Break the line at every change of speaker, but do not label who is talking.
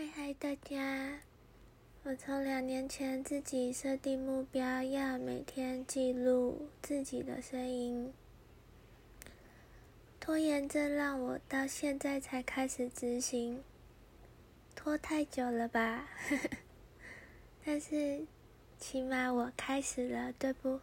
嗨嗨大家。我从两年前自己设定目标要每天记录自己的声音。拖延症让我到现在才开始执行。拖太久了吧？但是起码我开始了对不？